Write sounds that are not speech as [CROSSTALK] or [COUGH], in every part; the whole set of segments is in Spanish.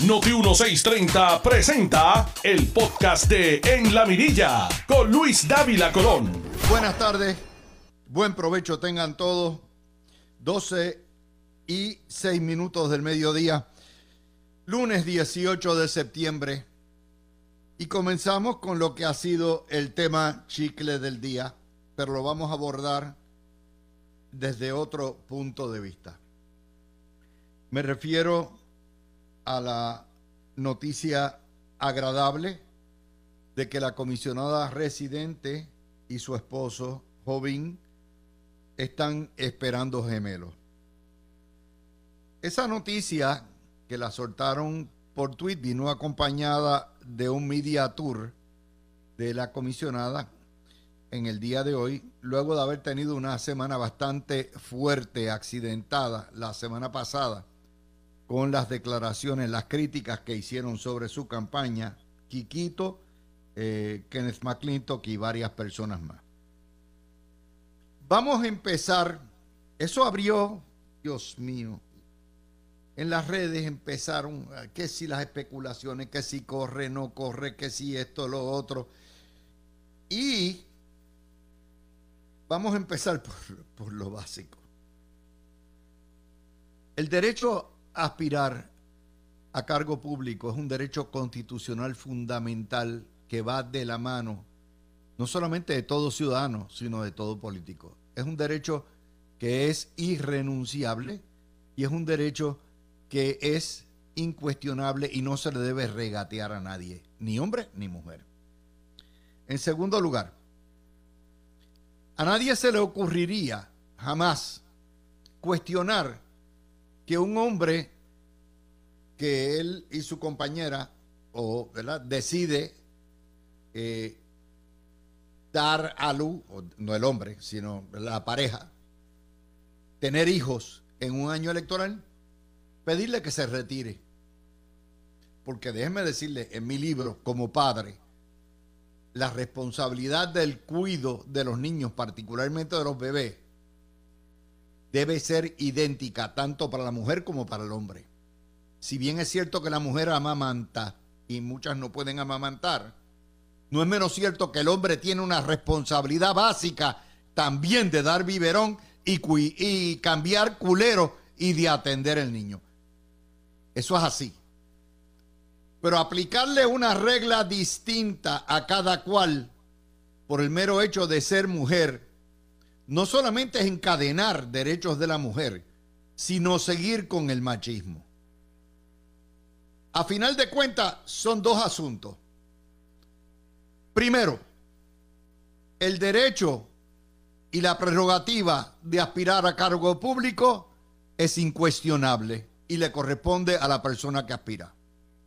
Noti 1630 presenta el podcast de En la Mirilla con Luis Dávila Colón. Buenas tardes, buen provecho tengan todos. 12 y 6 minutos del mediodía, lunes 18 de septiembre. Y comenzamos con lo que ha sido el tema chicle del día, pero lo vamos a abordar desde otro punto de vista. Me refiero a la noticia agradable de que la comisionada residente y su esposo, Jovín, están esperando gemelos. Esa noticia que la soltaron por tweet vino acompañada de un media tour de la comisionada en el día de hoy, luego de haber tenido una semana bastante fuerte, accidentada la semana pasada, con las declaraciones, las críticas que hicieron sobre su campaña, Quiquito, eh, Kenneth McClintock y varias personas más. Vamos a empezar, eso abrió, Dios mío, en las redes empezaron, que si las especulaciones, que si corre, no corre, que si esto, lo otro. Y vamos a empezar [LAUGHS] por, por lo básico. El derecho aspirar a cargo público es un derecho constitucional fundamental que va de la mano no solamente de todo ciudadano, sino de todo político. Es un derecho que es irrenunciable y es un derecho que es incuestionable y no se le debe regatear a nadie, ni hombre ni mujer. En segundo lugar, a nadie se le ocurriría jamás cuestionar que un hombre que él y su compañera o ¿verdad? decide eh, dar a luz, no el hombre, sino la pareja, tener hijos en un año electoral, pedirle que se retire. Porque déjeme decirle, en mi libro, como padre, la responsabilidad del cuido de los niños, particularmente de los bebés, debe ser idéntica tanto para la mujer como para el hombre. Si bien es cierto que la mujer amamanta y muchas no pueden amamantar, no es menos cierto que el hombre tiene una responsabilidad básica también de dar biberón y, y cambiar culero y de atender el niño. Eso es así. Pero aplicarle una regla distinta a cada cual por el mero hecho de ser mujer, no solamente es encadenar derechos de la mujer, sino seguir con el machismo. A final de cuentas, son dos asuntos. Primero, el derecho y la prerrogativa de aspirar a cargo público es incuestionable y le corresponde a la persona que aspira.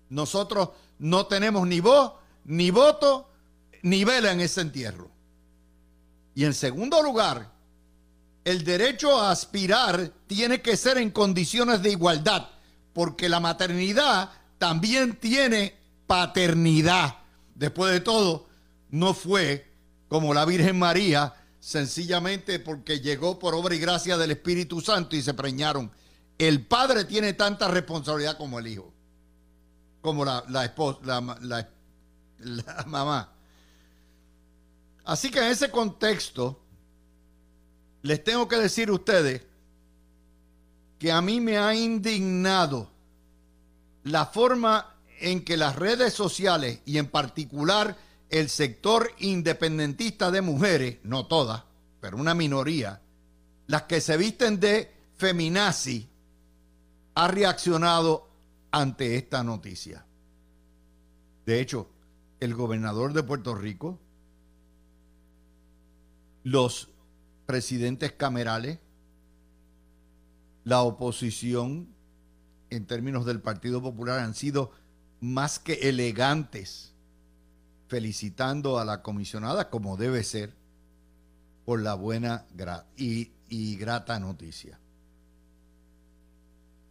Nosotros no tenemos ni voz, ni voto, ni vela en ese entierro. Y en segundo lugar, el derecho a aspirar tiene que ser en condiciones de igualdad, porque la maternidad también tiene paternidad. Después de todo, no fue como la Virgen María, sencillamente porque llegó por obra y gracia del Espíritu Santo y se preñaron el padre tiene tanta responsabilidad como el hijo, como la, esposa, la, mamá. Así que en ese contexto, les tengo que decir a ustedes que a mí me ha indignado la forma en que las redes sociales y en particular el sector independentista de mujeres, no todas, pero una minoría, las que se visten de feminazi, ha reaccionado ante esta noticia. De hecho, el gobernador de Puerto Rico, los presidentes camerales, la oposición en términos del Partido Popular han sido más que elegantes, felicitando a la comisionada como debe ser por la buena y, y grata noticia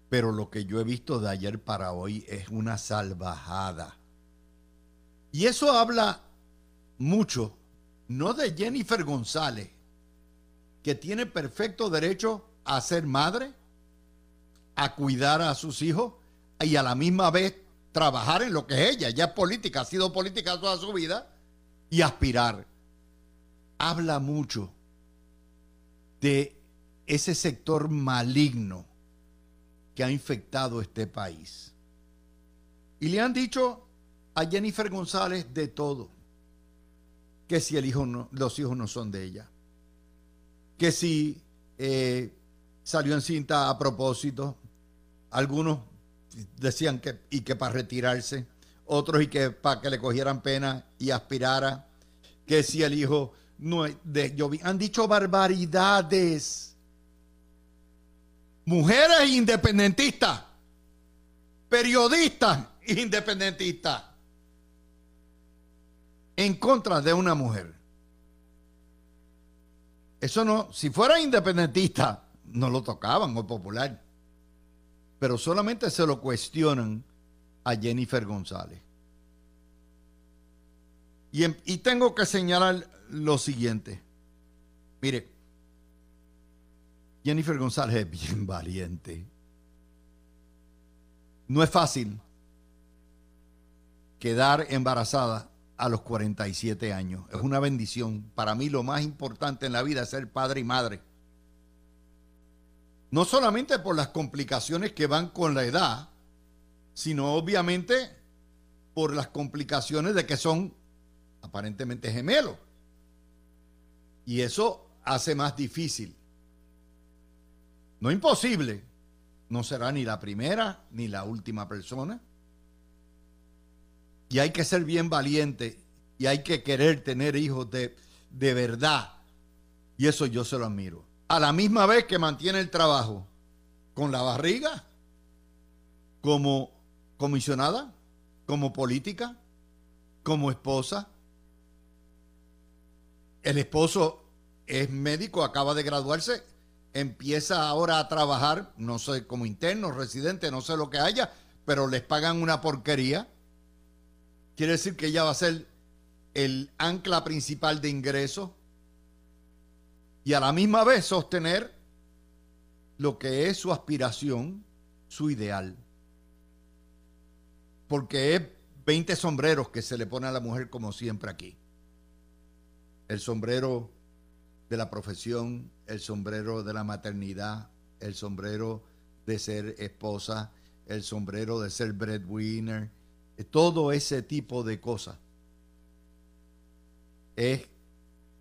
pero lo que yo he visto de ayer para hoy es una salvajada. Y eso habla mucho, no de Jennifer González, que tiene perfecto derecho a ser madre, a cuidar a sus hijos y a la misma vez trabajar en lo que es ella. Ya es política, ha sido política toda su vida y aspirar. Habla mucho de ese sector maligno que ha infectado este país. Y le han dicho a Jennifer González de todo. Que si el hijo no, los hijos no son de ella. Que si eh, salió en cinta a propósito. Algunos decían que y que para retirarse. Otros y que para que le cogieran pena y aspirara. Que si el hijo no de Jovi. Han dicho barbaridades. Mujeres independentistas. Periodistas independentistas. En contra de una mujer. Eso no, si fuera independentista, no lo tocaban o popular. Pero solamente se lo cuestionan a Jennifer González. Y, y tengo que señalar lo siguiente. Mire, Jennifer González es bien [LAUGHS] valiente. No es fácil quedar embarazada a los 47 años. Es una bendición. Para mí lo más importante en la vida es ser padre y madre. No solamente por las complicaciones que van con la edad, sino obviamente por las complicaciones de que son aparentemente gemelos. Y eso hace más difícil. No imposible. No será ni la primera ni la última persona. Y hay que ser bien valiente y hay que querer tener hijos de, de verdad. Y eso yo se lo admiro. A la misma vez que mantiene el trabajo con la barriga, como comisionada, como política, como esposa. El esposo es médico, acaba de graduarse, empieza ahora a trabajar, no sé, como interno, residente, no sé lo que haya, pero les pagan una porquería Quiere decir que ella va a ser el ancla principal de ingresos y a la misma vez sostener lo que es su aspiración, su ideal. Porque es 20 sombreros que se le pone a la mujer como siempre aquí. El sombrero de la profesión, el sombrero de la maternidad, el sombrero de ser esposa, el sombrero de ser breadwinner, todo ese tipo de cosas es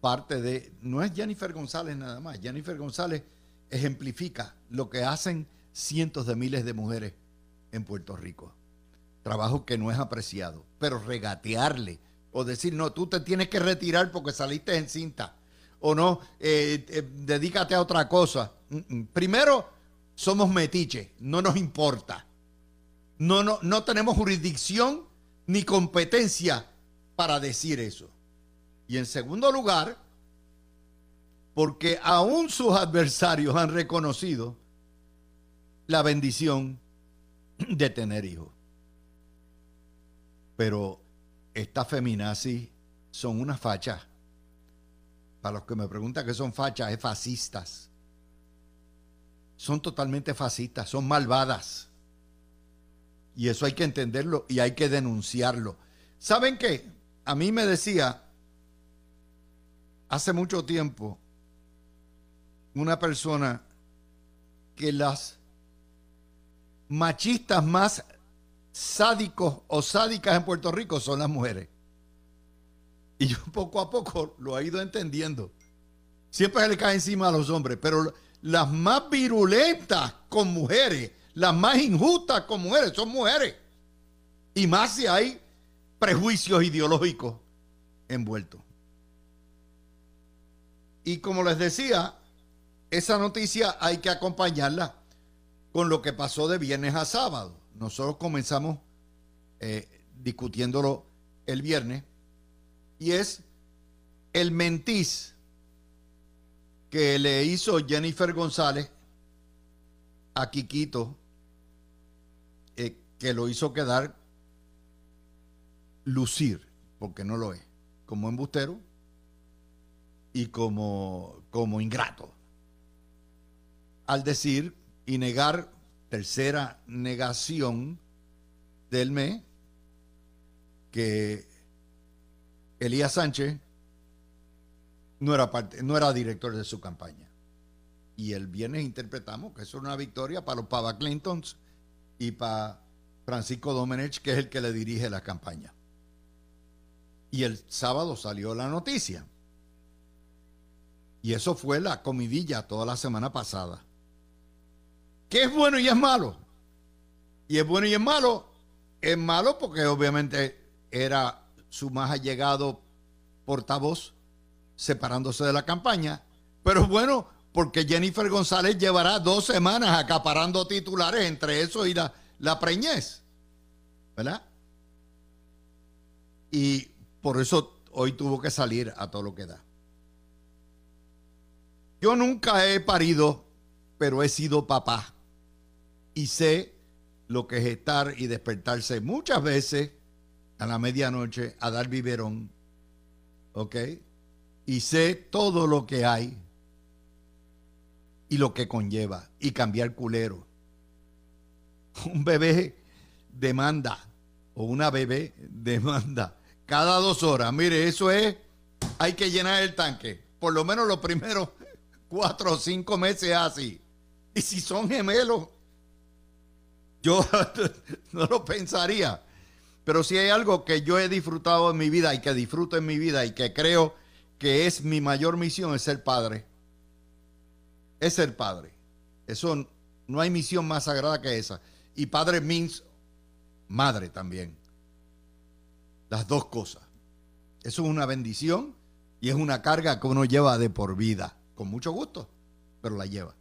parte de, no es Jennifer González nada más, Jennifer González ejemplifica lo que hacen cientos de miles de mujeres en Puerto Rico. Trabajo que no es apreciado, pero regatearle o decir, no, tú te tienes que retirar porque saliste en cinta, o no, eh, eh, dedícate a otra cosa. Mm, mm. Primero, somos metiches, no nos importa. No, no, no tenemos jurisdicción ni competencia para decir eso. Y en segundo lugar, porque aún sus adversarios han reconocido la bendición de tener hijos. Pero estas feminazis son unas fachas. Para los que me preguntan qué son fachas, es fascistas. Son totalmente fascistas, son malvadas. Y eso hay que entenderlo y hay que denunciarlo. ¿Saben qué? A mí me decía hace mucho tiempo una persona que las machistas más sádicos o sádicas en Puerto Rico son las mujeres. Y yo poco a poco lo he ido entendiendo. Siempre se le cae encima a los hombres, pero las más virulentas con mujeres las más injustas con mujeres son mujeres. Y más si hay prejuicios ideológicos envueltos. Y como les decía, esa noticia hay que acompañarla con lo que pasó de viernes a sábado. Nosotros comenzamos eh, discutiéndolo el viernes y es el mentiz que le hizo Jennifer González a Quiquito que lo hizo quedar lucir, porque no lo es, como embustero y como, como ingrato. Al decir y negar, tercera negación, del mes que Elías Sánchez no era, parte, no era director de su campaña. Y el viernes interpretamos que eso es una victoria para los Pava Clintons y para Francisco Domenech, que es el que le dirige la campaña. Y el sábado salió la noticia. Y eso fue la comidilla toda la semana pasada. ¿Qué es bueno y es malo? Y es bueno y es malo. Es malo porque obviamente era su más allegado portavoz separándose de la campaña. Pero bueno porque Jennifer González llevará dos semanas acaparando titulares, entre eso y la, la preñez. ¿Verdad? Y por eso hoy tuvo que salir a todo lo que da. Yo nunca he parido, pero he sido papá. Y sé lo que es estar y despertarse muchas veces a la medianoche a dar biberón. ¿Ok? Y sé todo lo que hay y lo que conlleva y cambiar culero. Un bebé demanda o una bebé demanda cada dos horas. Mire, eso es, hay que llenar el tanque. Por lo menos los primeros [LAUGHS] cuatro o cinco meses así. Y si son gemelos, yo [LAUGHS] no lo pensaría. Pero si hay algo que yo he disfrutado en mi vida y que disfruto en mi vida y que creo que es mi mayor misión es ser padre. Es ser padre. Eso no hay misión más sagrada que esa. Y padre means madre también. Las dos cosas. Eso es una bendición y es una carga que uno lleva de por vida. Con mucho gusto, pero la lleva.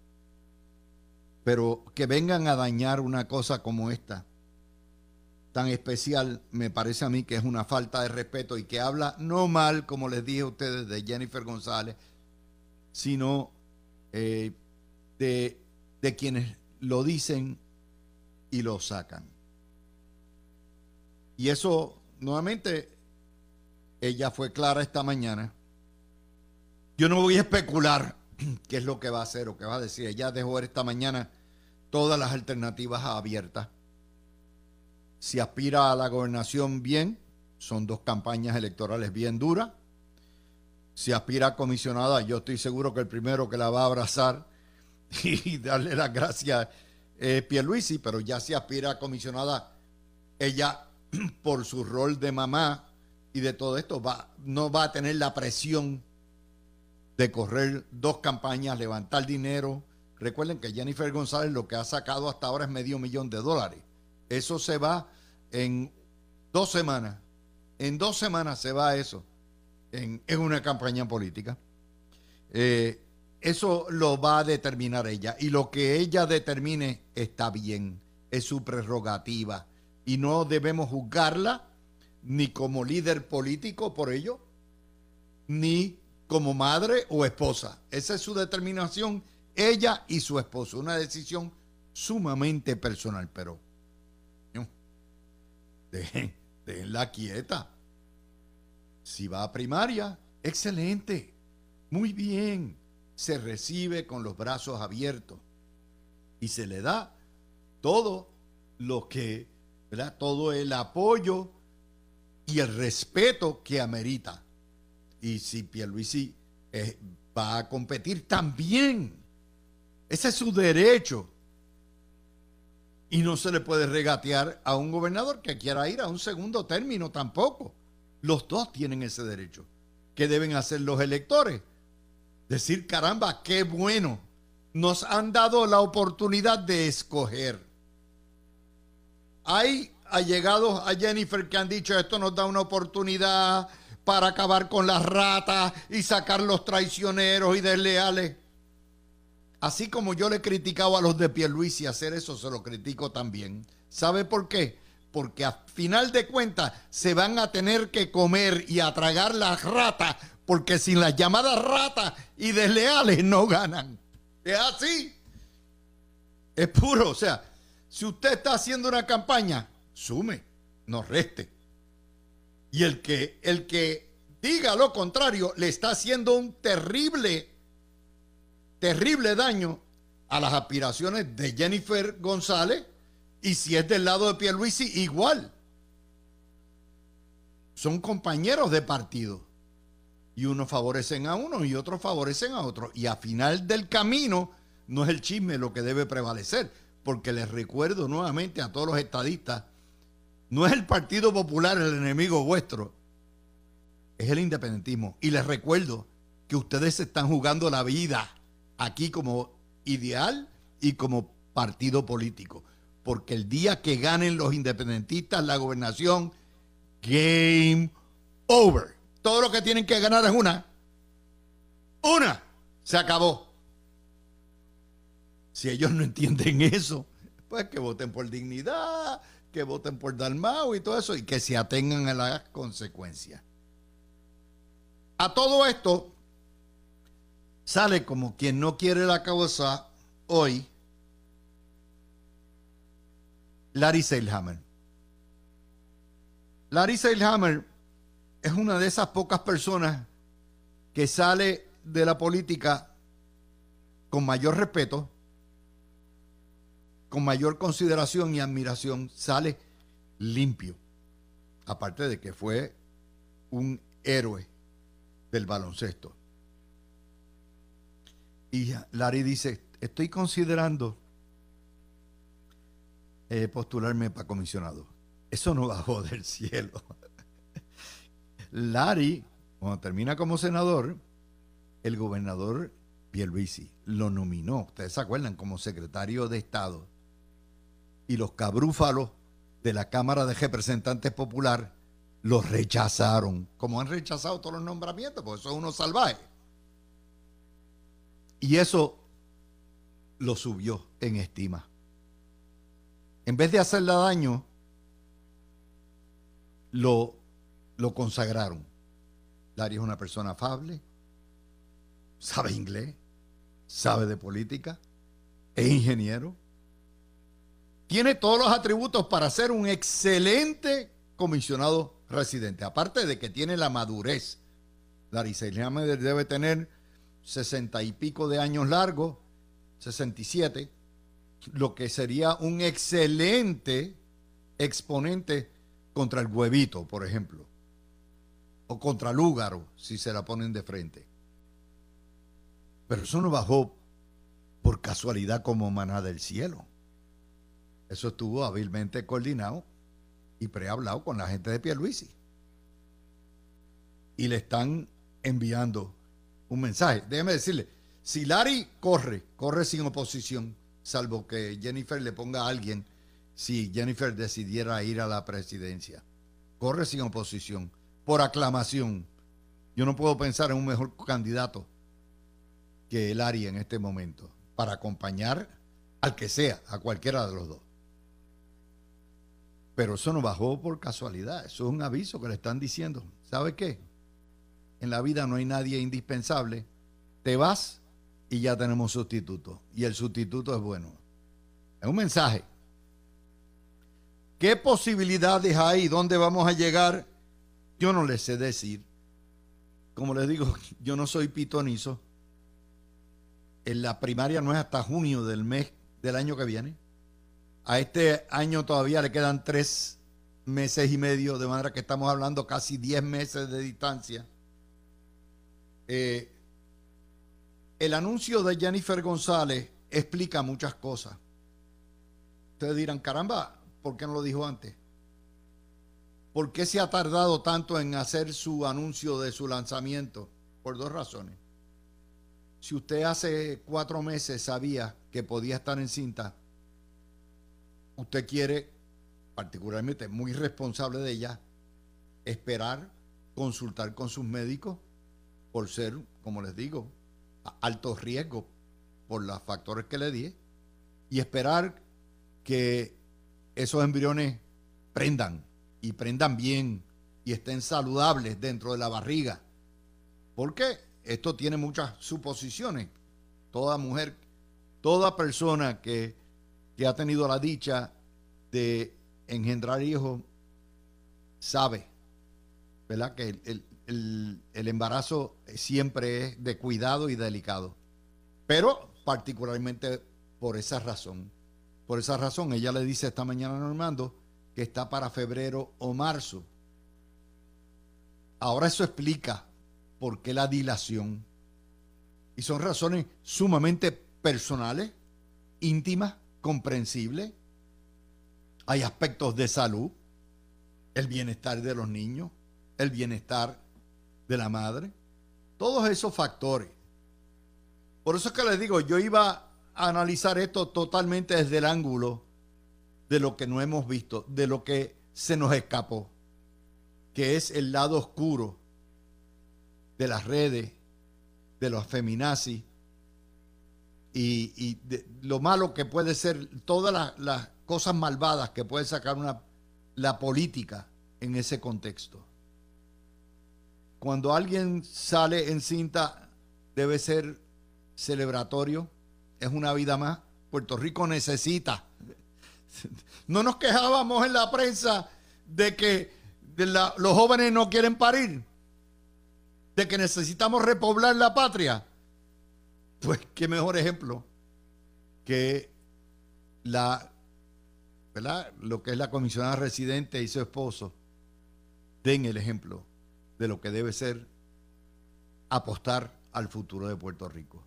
Pero que vengan a dañar una cosa como esta, tan especial, me parece a mí que es una falta de respeto y que habla no mal, como les dije a ustedes, de Jennifer González, sino eh, de, de quienes lo dicen y lo sacan. Y eso, nuevamente, ella fue clara esta mañana. Yo no voy a especular [CLEARS THROAT] qué es lo que va a hacer o qué va a decir. Ella dejó esta mañana todas las alternativas abiertas. Si aspira a la gobernación, bien, son dos campañas electorales bien duras. Si aspira a comisionada, yo estoy seguro que el primero que la va a abrazar [LAUGHS] y darle las gracias es Pierluisi, pero ya si aspira a comisionada, ella [CLEARS THROAT] por su rol de mamá y de todo esto va, no va a tener la presión de correr dos campañas, levantar dinero. Recuerden que Jennifer González lo que ha sacado hasta ahora es medio millón de dólares. Eso se va en dos semanas. En dos semanas se va eso en, una campaña política. Eh, eso lo va a determinar ella. Y lo que ella determine está bien. Es su prerrogativa. Y no debemos juzgarla ni como líder político por ello, ni como madre o esposa. Esa es su determinación, ella y su esposo. Una decisión sumamente personal, pero no, déjenla quieta. Si va a primaria, excelente, muy bien. Se recibe con los brazos abiertos y se le da todo lo que, ¿verdad? Todo el apoyo y el respeto que amerita. Y si Pierluisi eh, va a competir también, ese es su derecho. Y no se le puede regatear a un gobernador que quiera ir a un segundo término tampoco. Los dos tienen ese derecho. ¿Qué deben hacer los electores? Decir, caramba, qué bueno. Nos han dado la oportunidad de escoger. Hay allegados a Jennifer que han dicho esto nos da una oportunidad para acabar con las ratas y sacar los traicioneros y desleales. Así como yo le he criticado a los de Pierluisi hacer eso, se lo critico también. ¿Sabe por qué? Porque a final de cuentas se van a tener que comer y a tragar las ratas, porque sin las llamadas ratas y desleales no ganan. Es así. Es puro. O sea, si usted está haciendo una campaña, sume, no reste. Y el que, el que diga lo contrario le está haciendo un terrible, terrible daño a las aspiraciones de Jennifer González Y si es del lado de Pierluisi, igual. Son compañeros de partido. Y unos favorecen a uno y otros favorecen a otros. Y a final del camino no es el chisme lo que debe prevalecer. Porque les recuerdo nuevamente a todos los estadistas, no es el Partido Popular el enemigo vuestro, es el independentismo. Y les recuerdo que ustedes están jugando la vida aquí como ideal y como partido político. Porque el día que ganen los independentistas la gobernación, game over. Todo lo que tienen que ganar es una. Una. Se acabó. Si ellos no entienden eso, pues que voten por dignidad, que voten por Dalmau y todo eso, y que se atengan a las consecuencias. A todo esto, sale como quien no quiere la causa hoy Larry Seilhammer. Larry Seilhammer es una de esas pocas personas que sale de la política con mayor respeto, con mayor consideración y admiración, sale limpio. Aparte de que fue un héroe del baloncesto. Y Larry dice, estoy considerando eh, postularme para comisionado. Eso no bajó del [LAUGHS] cielo. Larry, cuando termina como senador, el gobernador Pierluisi lo nominó, ustedes se acuerdan, como secretario de Estado. Y los cabrúfalos de la Cámara de Representantes Popular los rechazaron, como han rechazado todos los nombramientos, porque son unos salvajes. Y eso lo subió en estima. En vez de hacerle daño, lo, lo consagraron. Larry es una persona afable, sabe inglés, sabe de política, es ingeniero, tiene todos los atributos para ser un excelente comisionado residente. Aparte de que tiene la madurez. Larry Selhammer debe tener sesenta y pico de años largos, 67, lo que sería un excelente exponente contra el huevito, por ejemplo, o contra Lúgaro, si se la ponen de frente. Pero eso no bajó por casualidad como maná del cielo. Eso estuvo hábilmente coordinado y prehablado con la gente de Pierluisi. Y le están enviando un mensaje. Déjeme decirle, si Larry corre, corre sin oposición, salvo que Jennifer le ponga a alguien, si Jennifer decidiera ir a la presidencia. Corre sin oposición, por aclamación. Yo no puedo pensar en un mejor candidato que Larry en este momento, para acompañar al que sea, a cualquiera de los dos. Pero eso no bajó por casualidad, eso es un aviso que le están diciendo. ¿Sabe qué? en la vida no hay nadie indispensable, te vas y ya tenemos sustituto. Y el sustituto es bueno. Es un mensaje. ¿Qué posibilidades hay? ¿Dónde vamos a llegar? Yo no les sé decir. Como les digo, [LAUGHS] yo no soy pitonizo. En la primaria no es hasta junio del mes del año que viene. A este año todavía le quedan tres meses y medio, de manera que estamos hablando casi diez meses de distancia. Eh, el anuncio de Jennifer González explica muchas cosas. Ustedes dirán, caramba, ¿por qué no lo dijo antes? ¿Por qué se ha tardado tanto en hacer su anuncio de su lanzamiento? Por dos razones. Si usted hace cuatro meses sabía que podía estar en cinta, usted quiere, particularmente muy responsable de ella, esperar, consultar con sus médicos por ser, como les digo, alto riesgo por los factores que le di y esperar que esos embriones prendan y prendan bien y estén saludables dentro de la barriga. Porque esto tiene muchas suposiciones. Toda mujer, toda persona que, que ha tenido la dicha de engendrar hijos sabe, ¿verdad? Que el, embarazo siempre es de cuidado y delicado. Pero particularmente por esa razón, Por esa razón, ella le dice esta mañana a Normando que está para febrero o marzo. Ahora eso explica por qué la dilación. Y son razones sumamente personales, íntimas, comprensibles. Hay aspectos de salud, el bienestar de los niños, el bienestar de la madre, todos esos factores. Por eso es que les digo, yo iba a analizar esto totalmente desde el ángulo de lo que no hemos visto, de lo que se nos escapó, que es el lado oscuro de las redes, de los feminazis y, de lo malo que puede ser, todas las, cosas malvadas que puede sacar una, la política en ese contexto. Cuando alguien sale en cinta, debe ser celebratorio, es una vida más. Puerto Rico necesita. No nos quejábamos en la prensa de que los jóvenes no quieren parir, de que necesitamos repoblar la patria. Pues qué mejor ejemplo que la, ¿verdad? Lo que es la comisionada residente y su esposo den el ejemplo de lo que debe ser apostar al futuro de Puerto Rico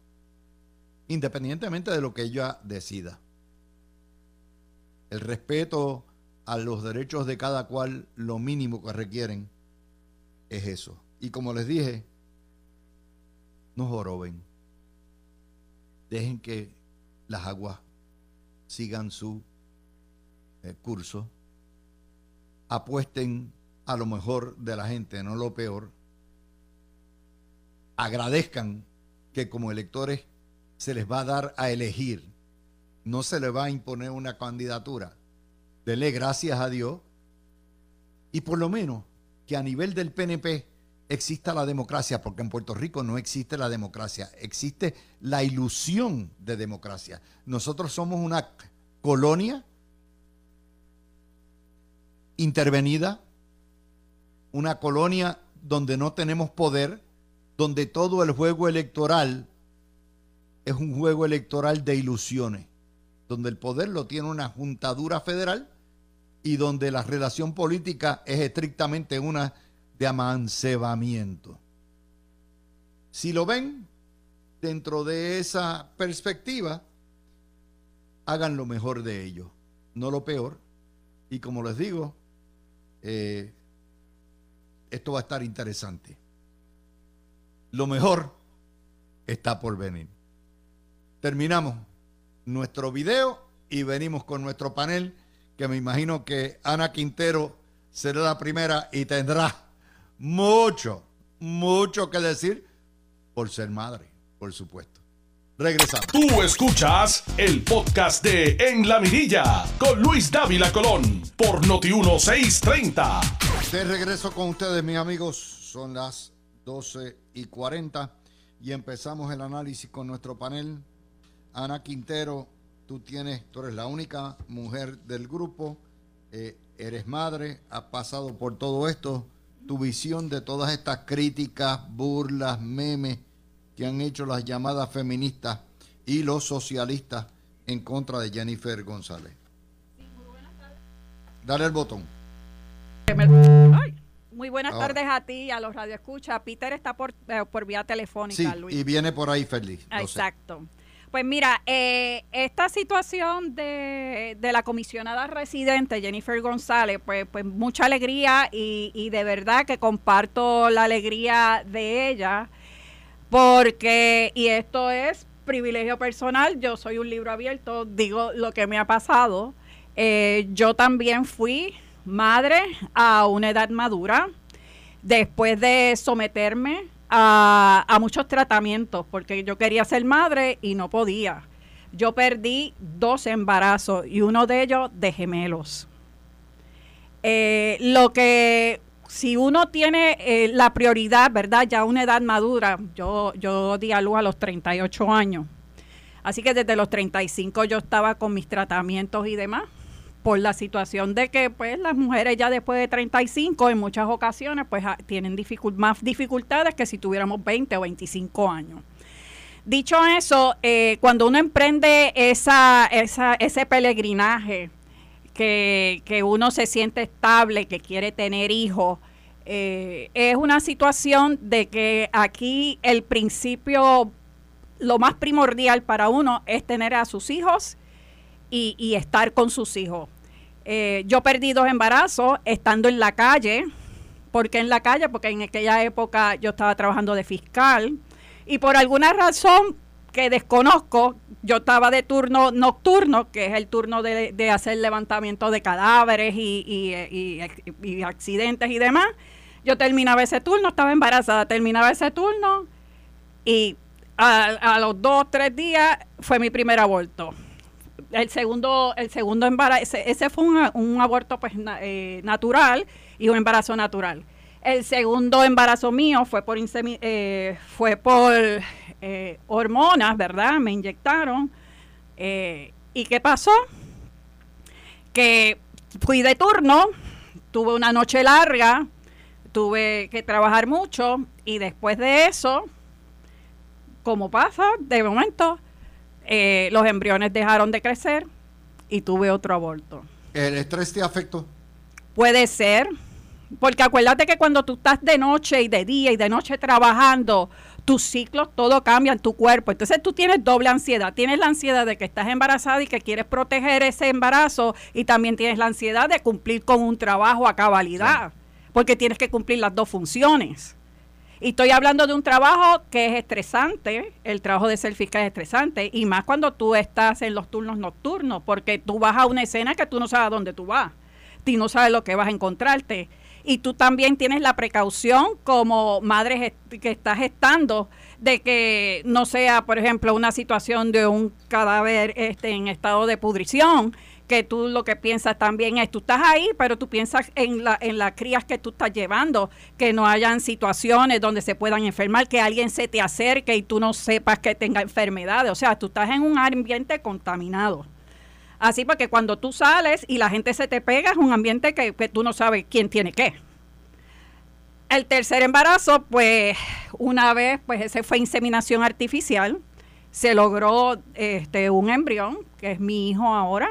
independientemente de lo que ella decida. El respeto a los derechos de cada cual, lo mínimo que requieren es eso. Y como les dije, no joroben. Dejen que las aguas sigan su eh, curso. Apuesten a lo mejor de la gente, no lo peor. Agradezcan que como electores se les va a dar a elegir. No se les va a imponer una candidatura. Dele gracias a Dios. Y por lo menos que a nivel del PNP exista la democracia, porque en Puerto Rico no existe la democracia, existe la ilusión de democracia. Nosotros somos una colonia intervenida, una colonia donde no tenemos poder, donde todo el juego electoral es un juego electoral de ilusiones, donde el poder lo tiene una juntadura federal y donde la relación política es estrictamente una de amancebamiento. Si lo ven dentro de esa perspectiva, hagan lo mejor de ello, no lo peor. Y como les digo, eh, esto va a estar interesante. Lo mejor está por venir terminamos nuestro video y venimos con nuestro panel, que me imagino que Ana Quintero será la primera y tendrá mucho, mucho que decir por ser madre, por supuesto. Regresamos. Tú escuchas el podcast de En la Mirilla con Luis Dávila Colón por Noti1630. De regreso con ustedes, mis amigos. Son las 12 y 40 y empezamos el análisis con nuestro panel Ana Quintero, tú tienes, tú eres la única mujer del grupo, eh, eres madre, has pasado por todo esto. Tu visión de todas estas críticas, burlas, memes que han hecho las llamadas feministas y los socialistas en contra de Jennifer González. Dale el botón. Muy buenas tardes a ti y a los radioescuchas. Peter está por, eh, por vía telefónica, sí, Y viene por ahí feliz. Exacto. Pues mira, eh, esta situación de, la comisionada residente Jennifer González, pues, pues mucha alegría y, y de verdad que comparto la alegría de ella, porque, y esto es privilegio personal, yo soy un libro abierto, digo lo que me ha pasado. Eh, yo también fui madre a una edad madura, después de someterme a, muchos tratamientos porque yo quería ser madre y no podía. Yo perdí dos embarazos y uno de ellos de gemelos. Eh, lo que si uno tiene eh, la prioridad, ¿verdad? Ya una edad madura, yo, yo di a luz a los 38 años. Así que desde los 35 yo estaba con mis tratamientos y demás por la situación de que pues las mujeres ya después de 35 en muchas ocasiones pues tienen más dificultades que si tuviéramos 20 o 25 años. Dicho eso, eh, cuando uno emprende esa, ese peregrinaje, que, que, uno se siente estable, que quiere tener hijos, eh, es una situación de que aquí el principio, lo más primordial para uno es tener a sus hijos y estar con sus hijos. Eh, yo perdí dos embarazos estando en la calle. ¿Por qué en la calle? Porque en aquella época yo estaba trabajando de fiscal y por alguna razón que desconozco, yo estaba de turno nocturno, que es el turno de, hacer levantamiento de cadáveres y, accidentes y demás. Yo terminaba ese turno, estaba embarazada, terminaba ese turno y a, los dos, tres días fue mi primer aborto. El segundo, el segundo embarazo, ese, fue un, aborto pues, eh, natural y un embarazo natural. El segundo embarazo mío fue por, eh, fue por eh, hormonas, ¿verdad? Me inyectaron. Eh, ¿Y qué pasó? Que fui de turno, tuve una noche larga, tuve que trabajar mucho y después de eso, como pasa, de momento, los embriones dejaron de crecer y tuve otro aborto. ¿El estrés te afectó? Puede ser, porque acuérdate que cuando tú estás de noche y de día y de noche trabajando, tus ciclos, todo cambia en tu cuerpo. Entonces tú tienes doble ansiedad. Tienes la ansiedad de que estás embarazada y que quieres proteger ese embarazo y también tienes la ansiedad de cumplir con un trabajo a cabalidad, porque tienes que cumplir las dos funciones. Y estoy hablando de un trabajo que es estresante, el trabajo de ser fiscal es estresante, y más cuando tú estás en los turnos nocturnos, porque tú vas a una escena que tú no sabes a dónde tú vas, tú no sabes lo que vas a encontrarte. Y tú también tienes la precaución como madre que estás gestando de que no sea, por ejemplo, una situación de un cadáver este, en estado de pudrición, que tú lo que piensas también es, tú estás ahí, pero tú piensas en, la, en las crías que tú estás llevando, que no hayan situaciones donde se puedan enfermar, que alguien se te acerque y tú no sepas que tenga enfermedades. O sea, tú estás en un ambiente contaminado. Así porque cuando tú sales y la gente se te pega, es un ambiente que, tú no sabes quién tiene qué. El tercer embarazo, pues una vez, pues ese fue inseminación artificial. Se logró este, un embrión, que es mi hijo ahora.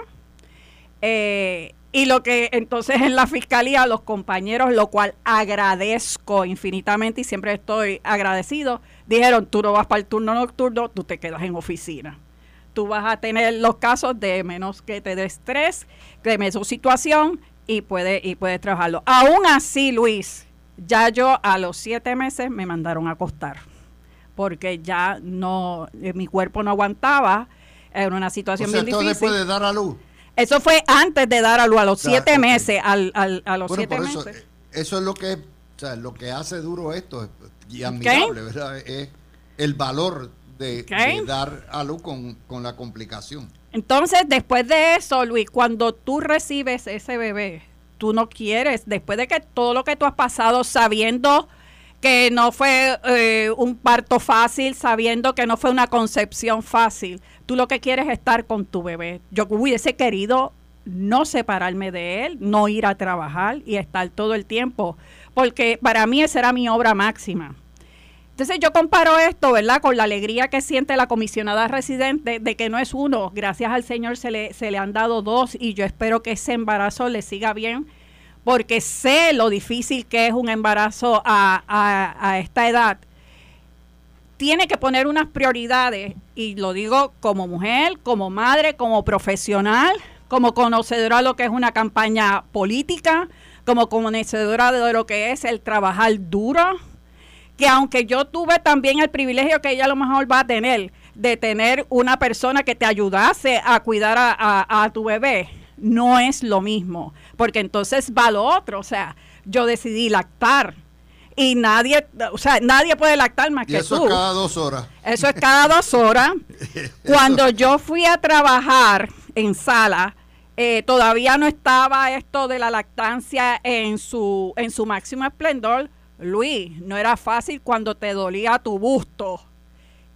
Eh, y lo que entonces en la fiscalía, los compañeros, lo cual agradezco infinitamente y siempre estoy agradecido, dijeron, tú no vas para el turno nocturno, tú te quedas en oficina tú vas a tener los casos de menos que te dé estrés, de menos situación y puedes y puedes trabajarlo. Aún así, Luis, ya yo a los siete meses me mandaron a acostar porque ya no, eh, mi cuerpo no aguantaba, era una situación o sea, bien difícil. después de dar a luz? Eso fue antes de dar a luz, a los siete meses, al, al, a los siete meses. Eso, eso, es lo que, o sea, lo que hace duro esto y admirable, ¿verdad? Es el valor de, dar a luz con, la complicación. Entonces, después de eso, Luis, cuando tú recibes ese bebé, tú no quieres, después de que todo lo que tú has pasado sabiendo que no fue eh, un parto fácil, sabiendo que no fue una concepción fácil, tú lo que quieres es estar con tu bebé. Yo hubiese querido no separarme de él, no ir a trabajar y estar todo el tiempo, porque para mí esa era mi obra máxima. Entonces yo comparo esto, ¿verdad?, con la alegría que siente la comisionada residente de que no es uno, gracias al Señor se le, se le han dado dos y yo espero que ese embarazo le siga bien, porque sé lo difícil que es un embarazo a, a esta edad. Tiene que poner unas prioridades, y lo digo como mujer, como madre, como profesional, como conocedora de lo que es una campaña política, como conocedora de lo que es el trabajar duro, que aunque yo tuve también el privilegio que ella a lo mejor va a tener de tener una persona que te ayudase a cuidar a, tu bebé, no es lo mismo, porque entonces va lo otro, o sea, yo decidí lactar y nadie, o sea, nadie puede lactar más que eso tú. Eso es cada dos horas. Eso es cada dos horas. [LAUGHS] Cuando yo fui a trabajar en sala, eh, todavía no estaba esto de la lactancia en su, en su máximo esplendor Luis, no era fácil cuando te dolía tu busto.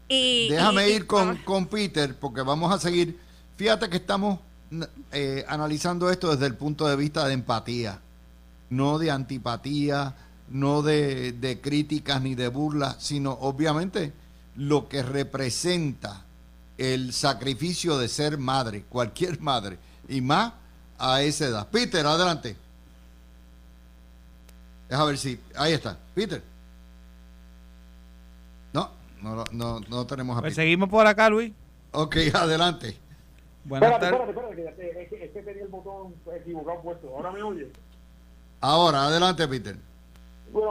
Y, Déjame ir con, con, Peter porque vamos a seguir. Fíjate que estamos eh, analizando esto desde el punto de vista de empatía, no de antipatía, no de, críticas ni de burlas, sino obviamente lo que representa el sacrificio de ser madre, cualquier madre, y más a esa edad. Peter, adelante. Deja ver si. Ahí está. Peter. No, no, no, no tenemos a pues seguimos por acá, Luis. Ok, adelante. Buenas espérate, espérate, espérate, que, es que tenía el botón equivocado puesto. ¿Ahora me oye? Ahora, adelante, Peter.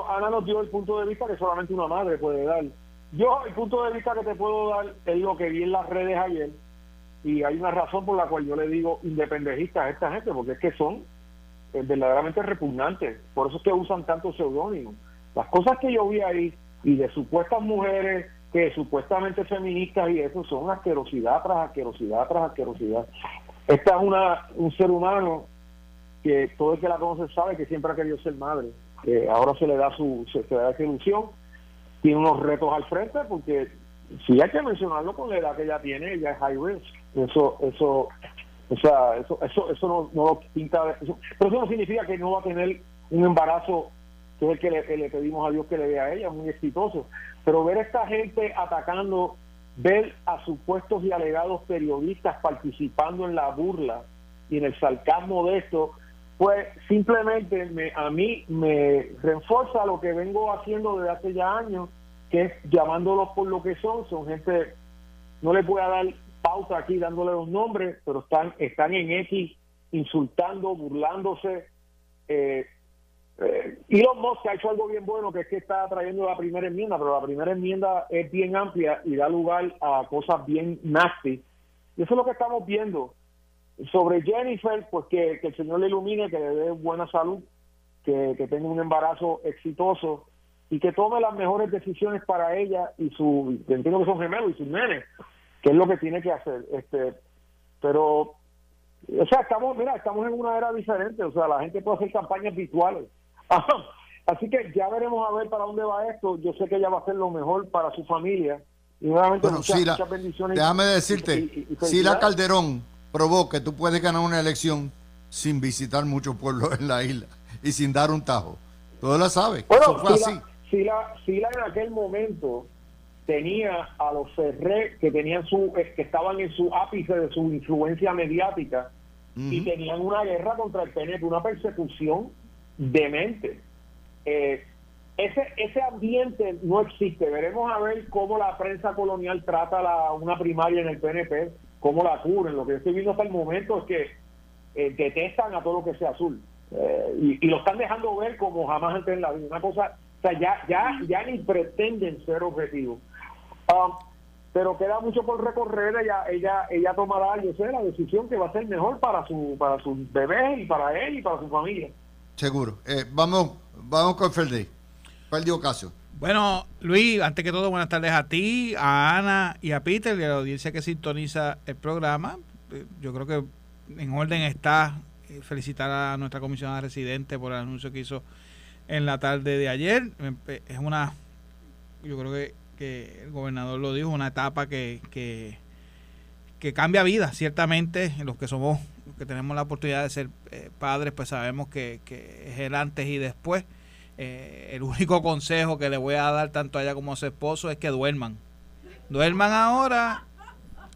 Ana nos dio el punto de vista que solamente una madre puede dar. Yo, el punto de vista que te puedo dar es lo que vi en las redes ayer, y hay una razón por la cual yo le digo independentistas a esta gente, porque es que son eh, verdaderamente repugnantes. Por eso es que usan tanto seudónimos. Las cosas que yo vi ahí, y de supuestas mujeres que supuestamente feministas y eso, son asquerosidad tras asquerosidad tras asquerosidad. Esta es una, un ser humano que todo el que la conoce sabe que siempre ha querido ser madre. Que ahora se le da su se, le da esa ilusión. Tiene unos retos al frente porque si hay que mencionarlo con la edad que ella tiene, ella es high risk. Eso, eso, o sea, eso, eso, eso no, no lo pinta. pero eso no significa que no va a tener un embarazo que es el que le, le pedimos a Dios que le dé a ella, muy exitoso. Pero ver a esta gente atacando, ver a supuestos y alegados periodistas participando en la burla y en el sarcasmo de esto, pues simplemente me, a mí me refuerza lo que vengo haciendo desde hace ya años, que es llamándolos por lo que son, son gente, no les voy a dar pauta aquí dándole los nombres, pero están, están en X insultando, burlándose. Eh, eh, Elon Musk ha hecho algo bien bueno, que es que está trayendo la primera enmienda, pero la primera enmienda es bien amplia y da lugar a cosas bien nasty. Y eso es lo que estamos viendo. Sobre Jennifer, pues que, el Señor le ilumine, que le dé buena salud, que, tenga un embarazo exitoso y que tome las mejores decisiones para ella y su, entiendo que son gemelos y sus nenes, que es lo que tiene que hacer. Este, pero, o sea, estamos, mira, estamos en una era diferente, o sea, la gente puede hacer campañas virtuales. [LAUGHS] Así que ya veremos a ver para dónde va esto. Yo sé que ella va a hacer lo mejor para su familia. Y nuevamente muchas, bendiciones. Déjame decirte, si la Calderón probó que tú puedes ganar una elección sin visitar muchos pueblos [LAUGHS] en la isla y sin dar un tajo. Todo la sabe. Eso fue si así. La, si, la, en aquel momento tenía a los Ferré que tenían su eh, que estaban en su ápice de su influencia mediática y tenían una guerra contra el PNP, una persecución demente. Eh, ese, ese ambiente no existe. Veremos a ver cómo la prensa colonial trata la, una primaria en el PNP cómo la cubren. Lo que estoy viendo hasta el momento es que eh, detestan a todo lo que sea azul. Eh, y, lo están dejando ver como jamás antes en la vida. Una cosa, o sea, ya, ya, ya ni pretenden ser objetivos. Um, pero queda mucho por recorrer. Ella, ella, ella tomará, yo sé, la decisión que va a ser mejor para su, para su bebé y para él y para su familia. Seguro. Eh, vamos, vamos con. Ferdi Ocasio. Bueno, Luis, antes que todo, buenas tardes a ti, a Ana y a Peter y a la audiencia que sintoniza el programa. Eh, yo creo que en orden está eh, felicitar a nuestra comisionada residente por el anuncio que hizo en la tarde de ayer. Es una, yo creo que, el gobernador lo dijo, una etapa que, que, que cambia vida, ciertamente, los que somos, los que tenemos la oportunidad de ser eh, padres, pues sabemos que, que es el antes y después eh, el único [LAUGHS] consejo que le voy a dar tanto a ella como a su esposo es que duerman. Duerman ahora.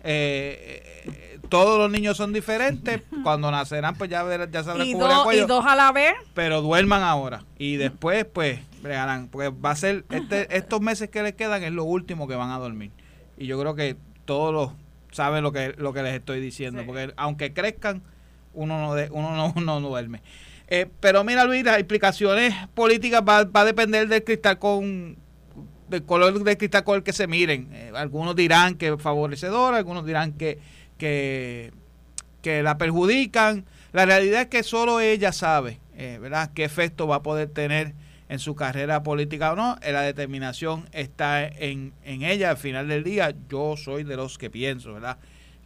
Eh, eh, todos los niños son diferentes. Cuando nacerán, pues ya, ver, ya sabrán cómo el Y dos a la vez. Pero duerman ahora. Y después, pues, bregarán. Porque va a ser, este, estos meses que les quedan es lo último que van a dormir. Y yo creo que todos los saben lo que, lo que les estoy diciendo. Porque aunque crezcan, uno no, de, uno no, uno no duerme. Eh, pero mira, Luis, las implicaciones políticas va, a depender del cristal con del color del cristal con el que se miren. Eh, algunos dirán que es favorecedor, algunos dirán que, que, la perjudican. La realidad es que solo ella sabe, eh, ¿verdad?, qué efecto va a poder tener en su carrera política o no. La determinación está en, en ella. Al final del día, yo soy de los que pienso, ¿verdad?,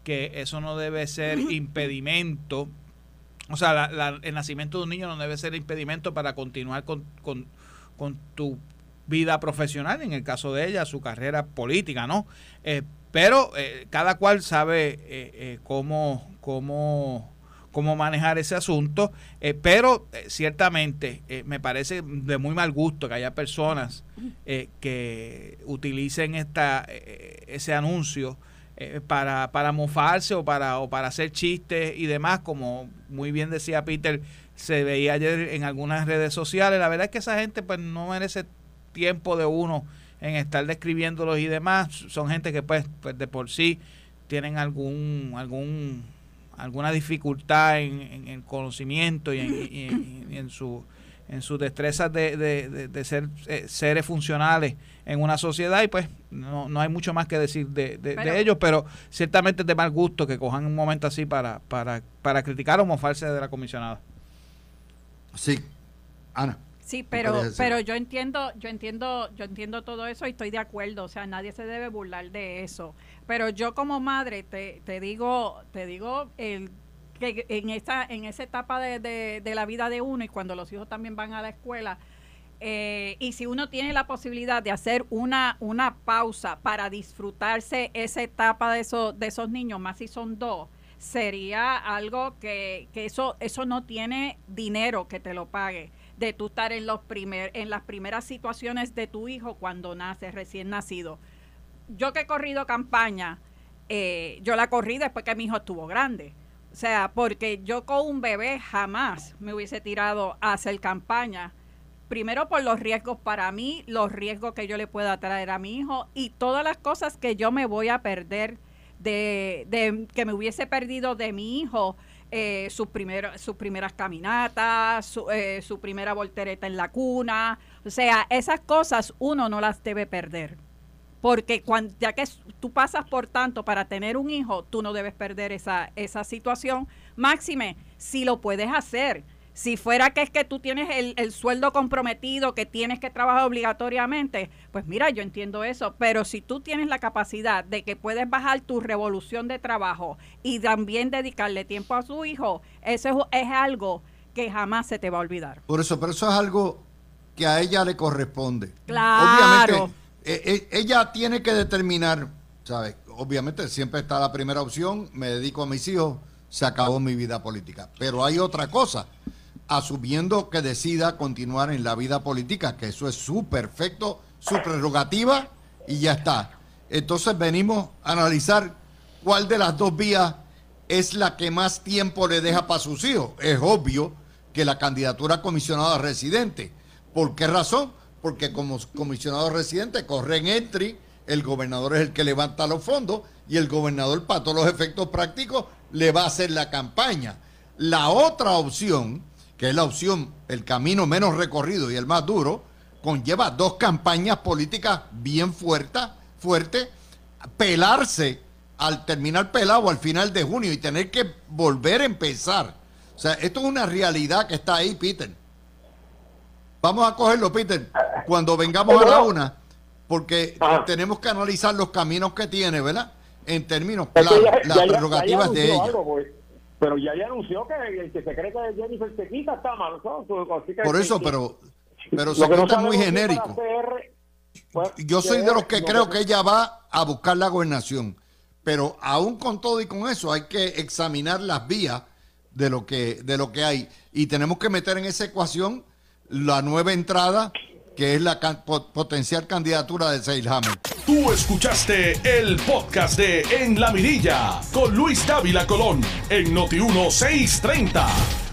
que eso no debe ser [CLEARS THROAT] impedimento o sea, el nacimiento de un niño no debe ser impedimento para continuar con, tu vida profesional, en el caso de ella, su carrera política, ¿no? Eh, pero eh, cada cual sabe eh, cómo, cómo, cómo manejar ese asunto, pero ciertamente me parece de muy mal gusto que haya personas que utilicen esta ese anuncio para, para mofarse o para, o para hacer chistes y demás, como muy bien decía Peter, se veía ayer en algunas redes sociales. La verdad es que esa gente pues no merece tiempo de uno en estar describiéndolos y demás. Son gente que pues, pues de por sí tienen algún algún alguna dificultad en, el conocimiento y en, su en sus destrezas de, ser eh, seres funcionales en una sociedad y pues no, no hay mucho más que decir de, ellos, pero ciertamente es de mal gusto que cojan un momento así para, para, para criticar o mofarse de la comisionada. Sí, Ana. Sí, pero pero yo entiendo, yo entiendo, yo entiendo todo eso y estoy de acuerdo, o sea, nadie se debe burlar de eso. Pero yo como madre te, te digo, te digo el que en esa en esa etapa de, de, la vida de uno y cuando los hijos también van a la escuela eh, y si uno tiene la posibilidad de hacer una una pausa para disfrutarse esa etapa de esos de esos niños, más si son dos, sería algo que, que eso eso no tiene dinero que te lo pague de tú estar en, los primer, en las primeras situaciones de tu hijo cuando nace, recién nacido. Yo que he corrido campaña, eh, yo la corrí después que mi hijo estuvo grande. Sea, porque yo con un bebé jamás me hubiese tirado a hacer campaña. Primero por los riesgos para mí, los riesgos que yo le pueda traer a mi hijo y todas las cosas que yo me voy a perder de, de que me hubiese perdido de mi hijo eh, sus, sus primeras caminatas, su, eh, su primera voltereta en la cuna. O sea, esas cosas uno no las debe perder. Porque cuando, ya que tú pasas por tanto para tener un hijo, tú no debes perder esa, esa situación. Máxime, si lo puedes hacer si fuera que es que tú tienes el, sueldo comprometido, que tienes que trabajar obligatoriamente, pues mira, yo entiendo eso, pero si tú tienes la capacidad de que puedes bajar tu revolución de trabajo y también dedicarle tiempo a su hijo, eso es, algo que jamás se te va a olvidar. Por eso, pero eso es algo que a ella le corresponde. Claro. Obviamente, e, e, ella tiene que determinar, ¿sabes? Obviamente siempre está la primera opción, me dedico a mis hijos, se acabó mi vida política. Pero hay otra cosa asumiendo que decida continuar en la vida política, que eso es su perfecto, su prerrogativa y ya está. Entonces venimos a analizar cuál de las dos vías es la que más tiempo le deja para sus hijos. Es obvio que la candidatura a comisionado residente. ¿Por qué razón? Porque como comisionado residente corre en entry, el gobernador es el que levanta los fondos y el gobernador para todos los efectos prácticos le va a hacer la campaña. La otra opción que es la opción, el camino menos recorrido y el más duro, conlleva dos campañas políticas bien fuertes, fuerte, pelarse al terminar pelado al final de junio y tener que volver a empezar. O sea, esto es una realidad que está ahí, Peter. Vamos a cogerlo, Peter, cuando vengamos a la una, porque tenemos que analizar los caminos que tiene, ¿verdad? En términos claros, las prerrogativas de ella. Pues. Pero ya anunció que el que se cree que Jennifer se quita está mal. Por eso, pero, pero se quita muy genérico. Pues, Yo soy de los que creo que ella va a buscar la gobernación. Pero aún con todo y con eso hay que examinar las vías de lo que, de lo que hay. Y tenemos que meter en esa ecuación la nueva entrada que es la potencial candidatura de Seilhammer. Tú escuchaste el podcast de En la Mirilla con Luis Dávila Colón en Noti 1630.